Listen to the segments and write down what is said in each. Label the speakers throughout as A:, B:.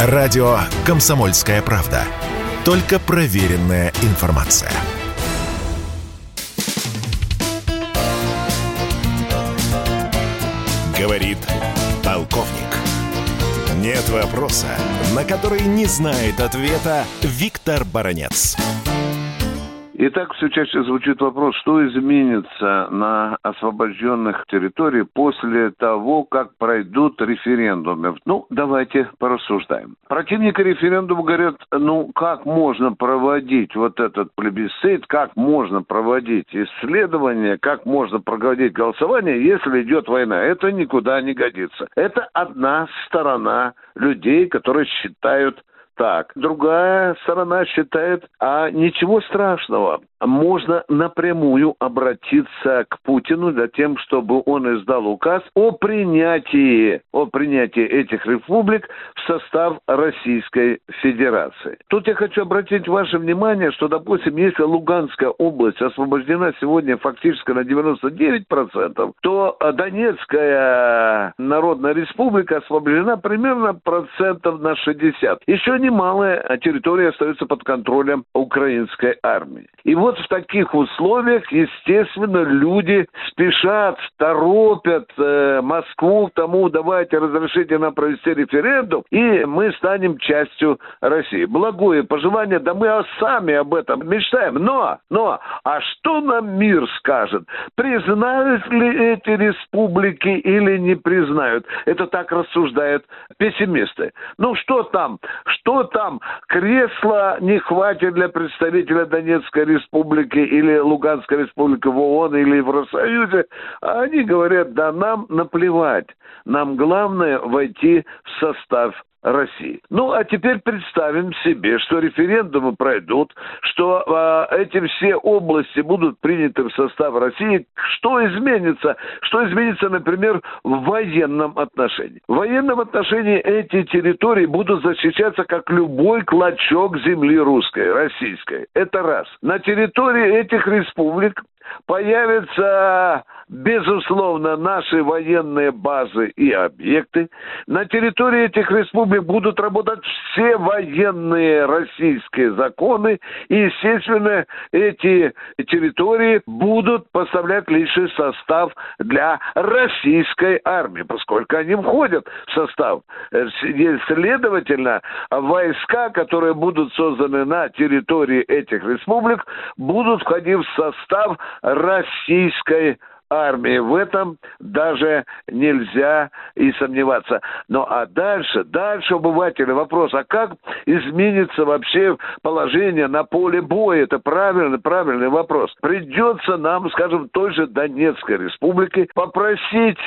A: Радио «Комсомольская правда». Только проверенная информация. Говорит полковник. Нет вопроса, на который не знает ответа Виктор Баранец.
B: Итак, все чаще звучит вопрос, что изменится на освобожденных территориях после того, как пройдут референдумы. Ну, давайте порассуждаем. Противники референдума говорят, ну, как можно проводить вот этот плебисцит, как можно проводить исследования, как можно проводить голосование, если идет война. Это никуда не годится. Это одна сторона людей, которые считают так. Другая сторона считает, а ничего страшного можно напрямую обратиться к Путину для тем, чтобы он издал указ о принятии, о принятии этих республик в состав Российской Федерации. Тут я хочу обратить ваше внимание, что, допустим, если Луганская область освобождена сегодня фактически на 99%, то Донецкая Народная Республика освобождена примерно процентов на 60. Еще немалая территория остается под контролем украинской армии. И вот вот в таких условиях, естественно, люди спешат, торопят э, Москву к тому, давайте разрешите нам провести референдум, и мы станем частью России. Благое пожелание, да мы сами об этом мечтаем. Но, но, а что нам мир скажет? Признают ли эти республики или не признают? Это так рассуждают пессимисты. Ну что там? Что там? Кресла не хватит для представителя Донецкой республики республики или Луганская республика в ООН или в Евросоюзе, а они говорят, да нам наплевать, нам главное войти в состав России. Ну, а теперь представим себе, что референдумы пройдут, что э, эти все области будут приняты в состав России. Что изменится? Что изменится, например, в военном отношении? В военном отношении эти территории будут защищаться как любой клочок земли русской, российской. Это раз. На территории этих республик появятся, безусловно, наши военные базы и объекты. На территории этих республик будут работать все военные российские законы. И, естественно, эти территории будут поставлять лишний состав для российской армии, поскольку они входят в состав. Следовательно, войска, которые будут созданы на территории этих республик, будут входить в состав российской армии. В этом даже нельзя и сомневаться. Ну а дальше, дальше обыватели вопрос, а как изменится вообще положение на поле боя? Это правильный, правильный вопрос. Придется нам, скажем, той же Донецкой республике попросить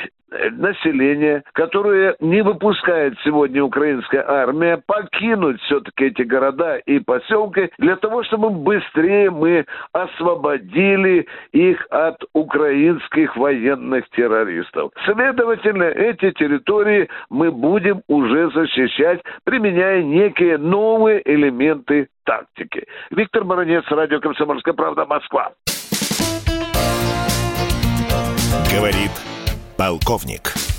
B: население, которое не выпускает сегодня украинская армия, покинуть все-таки эти города и поселки для того, чтобы быстрее мы освободили их от украинских военных террористов. Следовательно, эти территории мы будем уже защищать, применяя некие новые элементы тактики. Виктор Баранец, радио «Комсомольская правда», Москва.
A: Полковник.